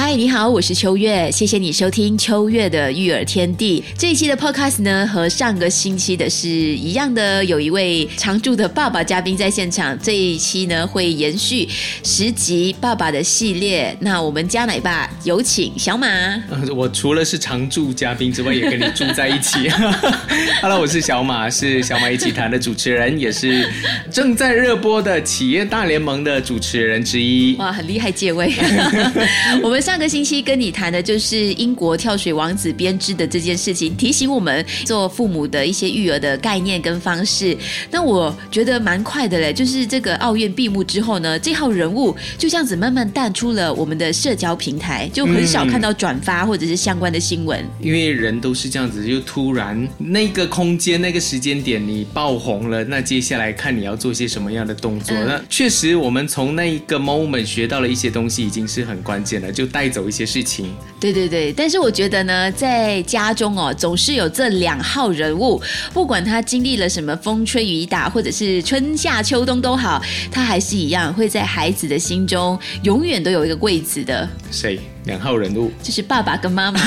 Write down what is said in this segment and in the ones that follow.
嗨，你好，我是秋月，谢谢你收听秋月的育儿天地这一期的 podcast 呢，和上个星期的是一样的，有一位常驻的爸爸嘉宾在现场。这一期呢会延续十集爸爸的系列，那我们家奶爸有请小马。呃 我除了是常驻嘉宾之外，也跟你住在一起。Hello，我是小马，是小马一起谈的主持人，也是正在热播的企业大联盟的主持人之一。哇，很厉害，借位。我们上个星期跟你谈的就是英国跳水王子编织的这件事情，提醒我们做父母的一些育儿的概念跟方式。那我觉得蛮快的嘞，就是这个奥运闭幕之后呢，这号人物就这样子慢慢淡出了我们的社交平台，就很少看到转发或者是相关的新闻。因为人都是这样子，就突然那个空间、那个时间点你爆红了，那接下来看你要做些什么样的动作。嗯那确实，我们从那一个 moment 学到了一些东西，已经是很关键了，就带走一些事情。对对对，但是我觉得呢，在家中哦，总是有这两号人物，不管他经历了什么风吹雨打，或者是春夏秋冬都好，他还是一样会在孩子的心中永远都有一个位置的，谁？两号人物。就是爸爸跟妈妈。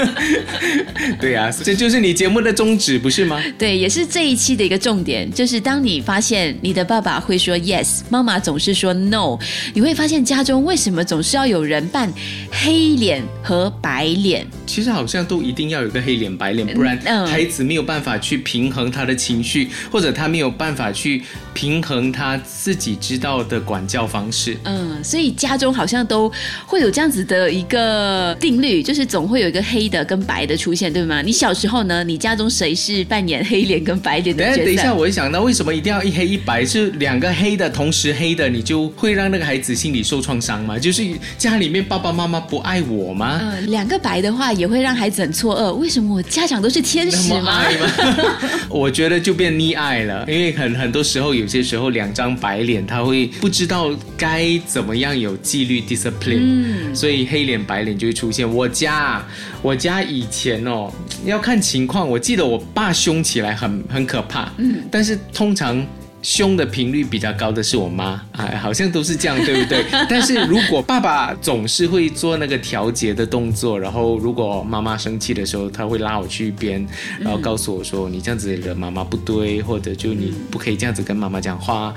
对啊，这就是你节目的宗旨，不是吗？对，也是这一期的一个重点，就是当你发现你的爸爸会说 yes，妈妈总是说 no，你会发现家中为什么总是要有人扮黑脸和白脸？其实好像都一定要有个黑脸白脸，不然嗯孩子没有办法去平衡他的情绪，或者他没有办法去平衡他自己知道的管教方式。嗯，所以家中好像都会有这样子的一个定律，就是总会有一个黑的跟白的出现，对吗？你小时候呢，你家中谁是扮演黑脸跟白脸的角色？等一下，我一想到为什么一定要一黑一白？是两个黑的同时黑的，你就会让那个孩子心里受创伤吗？就是家里面爸爸妈妈不爱我吗？嗯，两个白的话也会让孩子很错愕，为什么我家长都是天使吗？我觉得就变溺爱了，因为很很多时候，有些时候两张白脸，他会不知道该怎么样有纪律 discipline，、嗯所以黑脸白脸就会出现。我家我家以前哦，要看情况，我记得我爸凶起来很很可怕，嗯，但是通常。凶的频率比较高的是我妈，哎，好像都是这样，对不对？但是如果爸爸总是会做那个调节的动作，然后如果妈妈生气的时候，他会拉我去一边，然后告诉我说：“你这样子惹妈妈不对，或者就你不可以这样子跟妈妈讲话。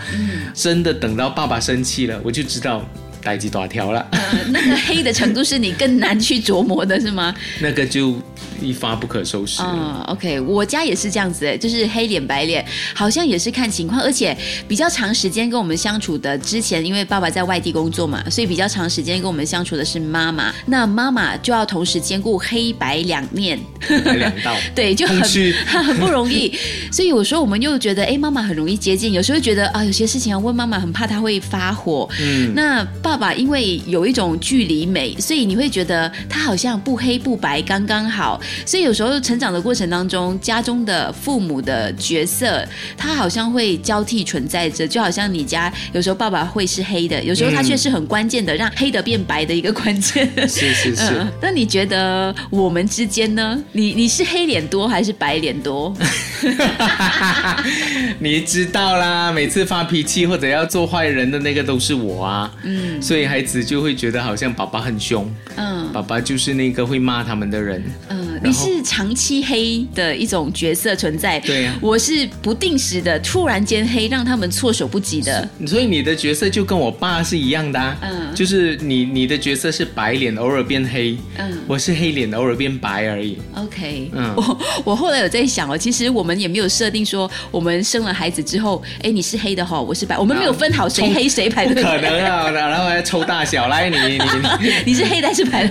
真的等到爸爸生气了，我就知道代际大条了，呃那个黑的程度是你更难去琢磨的，是吗？那个就一发不可收拾。嗯，OK，我家也是这样子，哎，就是黑脸白脸，好像也是看情况，而且比较长时间跟我们相处的，之前因为爸爸在外地工作嘛，所以比较长时间跟我们相处的是妈妈，那妈妈就要同时兼顾黑白两面，来两道，对，就很 很不容易。所以有时候我们又觉得，哎，妈妈很容易接近，有时候觉得啊，有些事情要问妈妈，很怕她会发火。嗯，那爸爸因为有一种距离美，所以你会觉得他好像不黑不白，刚刚好。所以有时候成长的过程当中，家中的父母的角色，他好像会交替存在着，就好像你家有时候爸爸会是黑的，有时候他却是很关键的，让黑的变白的一个关键。是是是。嗯，那你觉得我们之间呢？你你是黑脸多还是白脸多？你知道啦，每次发脾气或者要做坏人的那个都是我啊，嗯，所以孩子就会觉得好像爸爸很凶，嗯爸爸就是那个会骂他们的人，嗯，你是长期黑的一种角色存在，对呀我是不定时的突然间黑，让他们措手不及的。所以你的角色就跟我爸是一样的、啊，嗯就是你你的角色是白脸，偶尔变黑，嗯我是黑脸，偶尔变白而已。OK，嗯我我后来有在想哦，其实我们也没有设定说，我们生了孩子之后，哎，你是黑的哈、我是白，我们没有分好谁黑谁白，的不？可能啊，然后还抽大小，来你你你，你是黑的还是白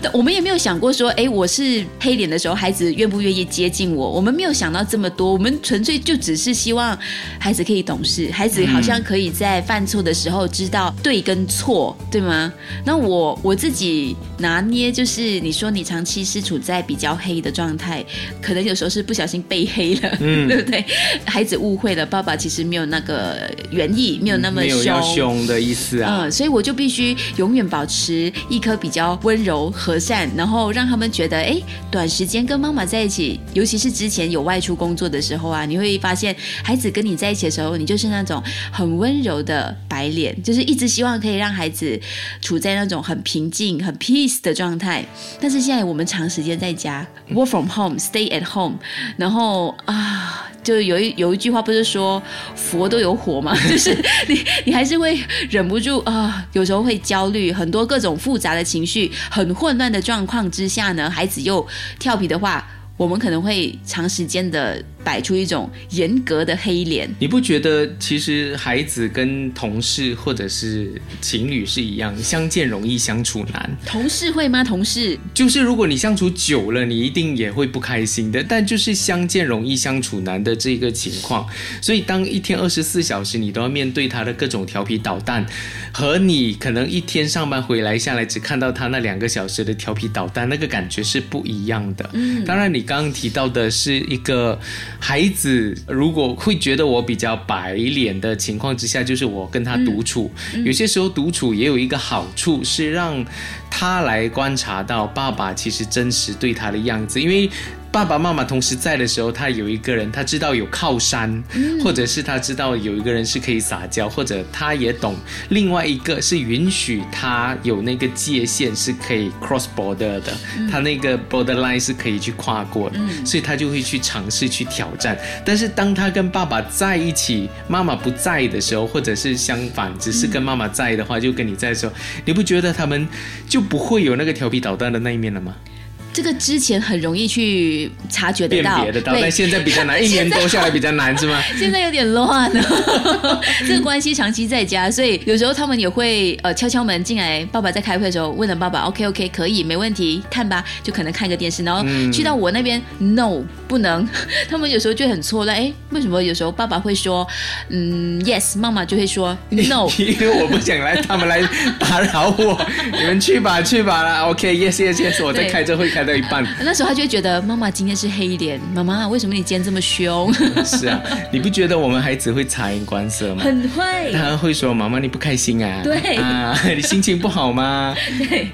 的？我们也没有想过说，哎，我是黑脸的时候，孩子愿不愿意接近我？我们没有想到这么多，我们纯粹就只是希望孩子可以懂事，孩子好像可以在犯错的时候知道对跟错，对吗？那我我自己拿捏，就是你说你长期是处在比较黑的状态，可能有时候是不小心被黑了，嗯 对不对？孩子误会了，爸爸其实没有那个原意，没有那么凶。凶的意思啊。嗯，所以我就必须永远保持一颗比较温柔和善，然后让他们觉得，哎，短时间跟妈妈在一起，尤其是之前有外出工作的时候啊，你会发现孩子跟你在一起的时候，你就是那种很温柔的白脸，就是一直希望可以让孩子处在那种很平静、很 peace 的状态。但是现在我们长时间在家，work from home，stay at home，然后啊。就有一有一句话不是说佛都有火吗？就是你你还是会忍不住啊、有时候会焦虑，很多各种复杂的情绪，很混乱的状况之下呢，孩子又调皮的话，我们可能会长时间的摆出一种严格的黑脸。你不觉得其实孩子跟同事或者是情侣是一样，相见容易相处难。同事会吗？同事就是如果你相处久了，你一定也会不开心的。但就是相见容易相处难的这个情况，所以当一天二十四小时你都要面对他的各种调皮捣蛋，和你可能一天上班回来下来只看到他那两个小时的调皮捣蛋，那个感觉是不一样的。嗯，当然你刚刚提到的是一个孩子如果会觉得我比较白脸的情况之下，就是我跟他独处，有些时候独处也有一个好处是让他来观察到爸爸其实真实对他的样子，因为。爸爸妈妈同时在的时候，他有一个人，他知道有靠山，或者是他知道有一个人是可以撒娇，或者他也懂另外一个是允许他有那个界限是可以 cross border 的，他那个 borderline 是可以去跨过的，所以他就会去尝试去挑战。但是当他跟爸爸在一起，妈妈不在的时候，或者是相反，只是跟妈妈在的话，就跟你在的时候，你不觉得他们就不会有那个调皮捣蛋的那一面了吗？这个之前很容易去察觉得辨到，别得到，对但现在比较难，一年多下来比较难，是吗？现在有点乱了，这个关系长期在家，所以有时候他们也会呃敲敲门进来。爸爸在开会的时候问了爸爸，OK OK 可以没问题，看吧，就可能看个电视，然后去到我那边、No 不能，他们有时候就很错乱，哎，为什么有时候爸爸会说嗯 Yes，妈妈就会说 No，因为我不想来，他们来打扰我，你们去吧，去吧啦。OK，yes yes yes，我在对开这会开到一半。那时候他就会觉得妈妈今天是黑脸，妈妈为什么你今天这么凶？是啊，你不觉得我们孩子会察言观色吗？很会，他会说：“妈妈，你不开心啊？对啊，你心情不好吗？对，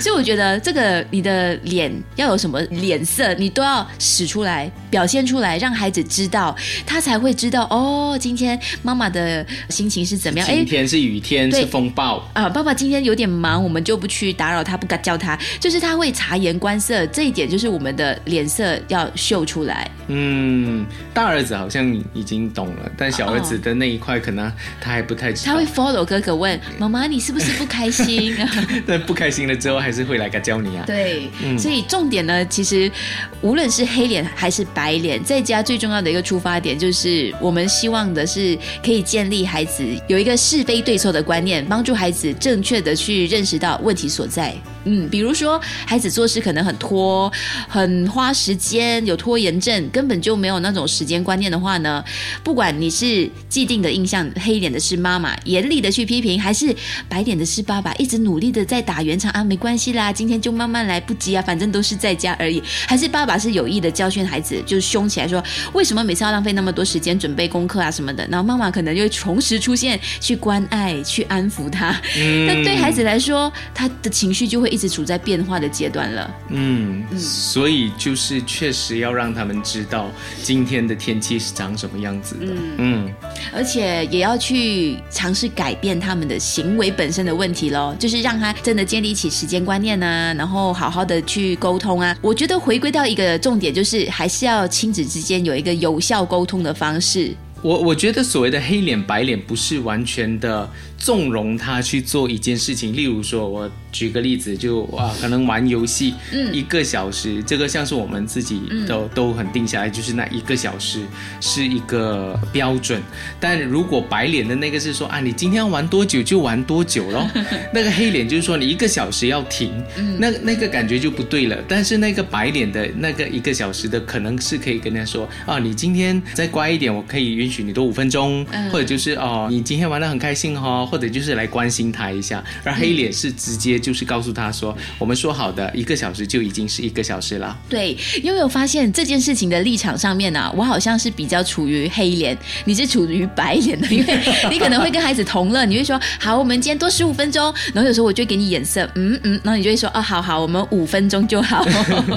所以我觉得这个你的脸要有什么脸色，你都要使出来，表现出来，让孩子知道，他才会知道哦，今天妈妈的心情是怎么样。晴天是雨天是风暴，啊，爸爸今天有点忙，我们就不去打扰他，不敢叫他，就是他会察言观色，这一点就是我们的脸色要秀出来。嗯，大儿子好像已经懂了，但小儿子的那一块可能他还不太知道他会。follow 哥哥问妈妈，你是不是不开心？但不开心了之后，还是会来个教你啊。对，所以重点呢，其实无论是黑脸还是白脸，在家最重要的一个出发点，就是我们希望的是可以建立孩子有一个是非对错的观念，帮助孩子正确的去认识到问题所在。嗯，比如说孩子做事可能很拖，很花时间，有拖延症，根本就没有那种时间观念的话呢，不管你是既定的印象，黑脸的是妈妈，严厉的去批评，还是白脸的是爸爸，一直努力的在打圆场啊，没关系啦，今天就慢慢来，不急啊，反正都是在家而已。还是爸爸是有意的教训孩子，就凶起来说，为什么每次要浪费那么多时间准备功课啊什么的？然后妈妈可能就会同时出现，去关爱，去安抚他。但对孩子来说，他的情绪就会一直处在变化的阶段了。嗯，所以就是确实要让他们知道今天的天气是长什么样子的。嗯而且也要去尝试改变他们的行为本身的问题咯，就是让他真的建立起时间观念啊，然后好好的去沟通啊。我觉得回归到一个重点，就是还是要亲子之间有一个有效沟通的方式。我我觉得所谓的黑脸白脸，不是完全的纵容他去做一件事情。例如说，我举个例子，就啊，可能玩游戏，一个小时，这个像是我们自己都、都很定下来，就是那一个小时是一个标准。但如果白脸的那个是说啊，你今天要玩多久就玩多久咯。那个黑脸就是说你一个小时要停，那那个感觉就不对了。但是那个白脸的那个一个小时的，可能是可以跟他说啊，你今天再乖一点，我可以允许你多五分钟，或者就是哦，你今天玩的很开心哈，或者就是来关心他一下。而黑脸是直接就是告诉他说，我们说好的一个小时就已经是一个小时了。对，你有没有发现这件事情的立场上面呢？我好像是比较处于黑脸，你是处于白脸的，因为你可能会跟孩子同乐，你会说好，我们今天多十五分钟，然后有时候我就会给你眼色，嗯嗯，然后你就会说哦，好好，我们五分钟就好。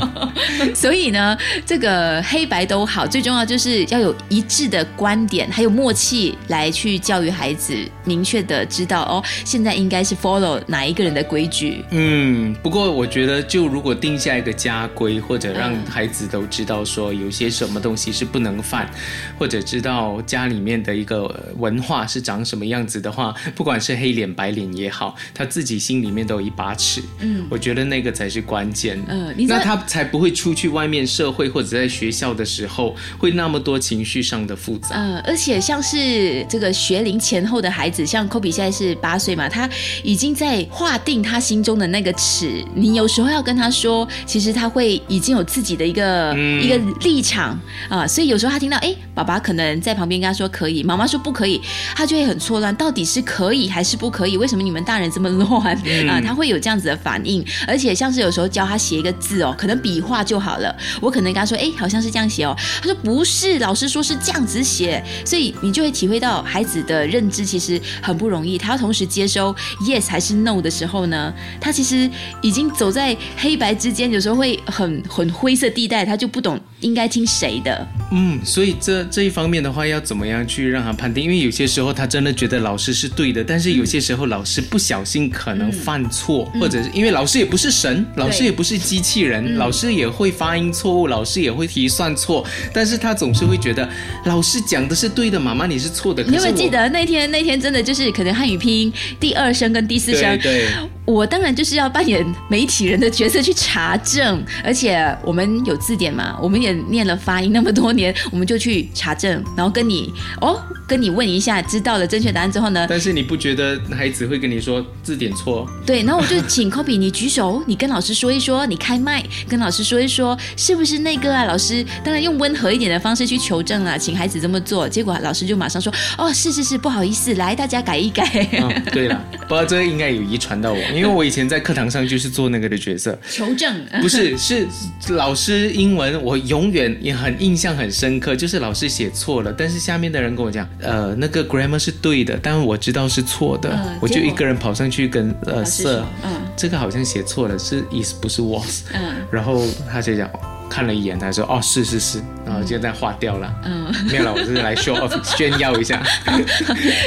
所以呢，这个黑白都好，最重要就是要有一致的观点，还有默契来去教育孩子，明确的知道哦，现在应该是 follow 哪一个人的规矩。嗯，不过我觉得，就如果定下一个家规，或者让孩子都知道说有些什么东西是不能犯，或者知道家里面的一个文化是长什么样子的话，不管是黑脸白脸也好，他自己心里面都有一把尺。嗯，我觉得那个才是关键。嗯那他才不会出去外面社会或者在学校的时候会那么多情绪上的复杂。嗯，而且像是这个学龄前后的孩子，像 Kobe 现在是八岁嘛，他已经在划定他心中的那个尺。你有时候要跟他说，其实他会已经有自己的一个、嗯。一个立场啊、所以有时候他听到，哎，爸爸可能在旁边跟他说可以，妈妈说不可以，他就会很错乱，到底是可以还是不可以？为什么你们大人这么乱？啊、他会有这样子的反应，而且像是有时候教他写一个字哦，可能笔画就好了，我可能跟他说，哎，好像是这样写哦，他说不是，老师说是这样子写，所以你就会体会到孩子的认知其实很不容同意，他要同时接收 yes 还是 no 的时候呢，他其实已经走在黑白之间，有时候会很很灰色地带，他就不懂应该听谁的。嗯，所以这这一方面的话，要怎么样去让他判定？因为有些时候他真的觉得老师是对的，但是有些时候老师不小心可能犯错，或者是因为老师也不是神，老师也不是机器人，老师也会发音错误，老师也会提算错，但是他总是会觉得老师讲的是对的，妈妈你是错的。你有没有记得那天？那天真的就是可能汉语拼音第二声跟第四声对，对，我当然就是要扮演媒体人的角色去查证，而且我们有字典嘛，我们也念了发音那么多年，我们就去查证，然后跟你哦，跟你问一下，知道了正确答案之后呢，但是你不觉得孩子会跟你说字典错？对，然后我就请 Kobe 你举手，你跟老师说一说，你开麦跟老师说一说，是不是那个啊？老师当然用温和一点的方式去求证啊，请孩子这么做，结果老师就马上说，哦，是是是，不好意思，来大家改一改。嗯，对了，不过这个应该有遗传到我，因为我以前在课堂上就是做那个的角色。求证，不是，是老师英文，我永远也很印象很深刻，就是老师写错了，但是下面的人跟我讲，呃，那个 grammar 是对的，但我知道是错的，我就一个人跑上去跟呃 Sir，嗯这个好像写错了，是 is 不是 was，嗯然后他就讲。看了一眼，他说：“哦，是是是。”然后就这样划掉了。嗯，没有了，我是来 show off 炫耀一下。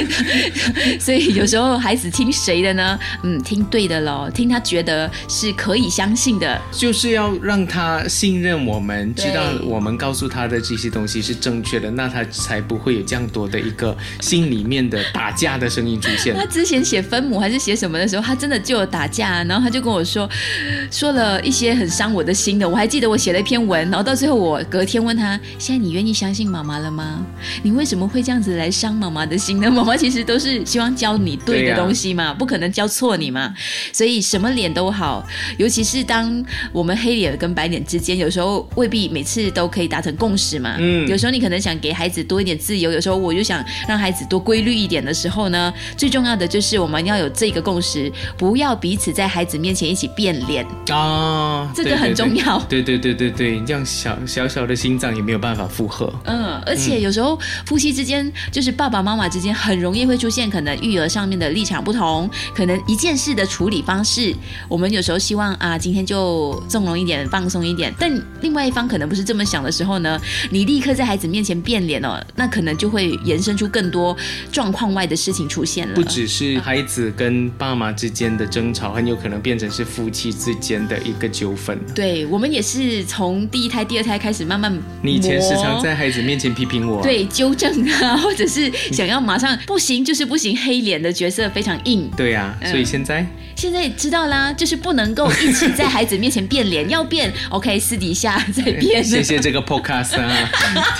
所以有时候孩子听谁的呢？嗯，听对的喽，听他觉得是可以相信的。就是要让他信任我们，知道我们告诉他的这些东西是正确的，那他才不会有这样多的一个心里面的打架的声音出现他。之前写分母还是写什么的时候，他真的就有打架，然后他就跟我说，说了一些很伤我的心的。我还记得我写了一篇文，然后到最后我隔天问他，现在你愿意相信妈妈了吗？你为什么会这样子来伤妈妈的心呢？妈妈其实都是希望教你对的东西嘛，不可能教错你嘛。所以什么脸都好，尤其是当我们黑脸跟白脸之间，有时候未必每次都可以达成共识嘛。嗯有时候你可能想给孩子多一点自由，有时候我就想让孩子多规律一点的时候呢，最重要的就是我们要有这个共识，不要彼此在孩子面前一起变脸。啊，这个很重要对对对对对对你，这样小小小的心脏也没有办法负荷。嗯，而且有时候夫妻之间，就是爸爸妈妈之间，很容易会出现可能育儿上面的立场不同，可能一件事的处理方式，我们有时候希望啊，今天就纵容一点，放松一点，但另外一方可能不是这么想的时候呢，你立刻在孩子面前变脸哦，那可能就会延伸出更多状况外的事情出现了。不只是孩子跟爸妈之间的争吵，很有可能变成是夫妻之间的一个纠纷。对我们也是从从第一胎、第二胎开始慢慢。你以前时常在孩子面前批评我，，对纠正啊，或者是想要马上不行就是不行，黑脸的角色非常硬。对呀、嗯所以现在现在知道啦，就是不能够一起在孩子面前变脸，要变 OK，私底下再变。谢谢这个 podcast 啊，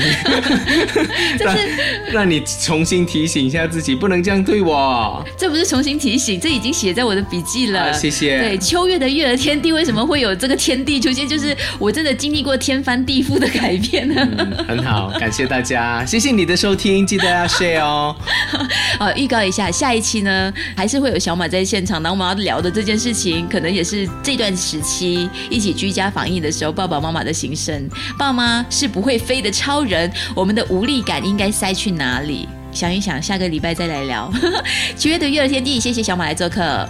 这让是让你重新提醒一下自己，不能这样对我。这不是重新提醒，这已经写在我的笔记了。啊谢谢对，秋月的育儿天地为什么会有这个天地出现？就是我真的经历过天翻地覆的改变呢。嗯，很好，感谢大家，谢谢你的收听，记得要 share 哦。呃，预告一下，下一期呢还是会有小马在现场，然后我们要聊的这件事情，可能也是这段时期一起居家防疫的时候，爸爸妈妈的心声。爸妈是不会飞的超人，我们的无力感应该塞去哪里？想一想，下个礼拜再来聊。七月的育儿天地，谢谢小马来做客。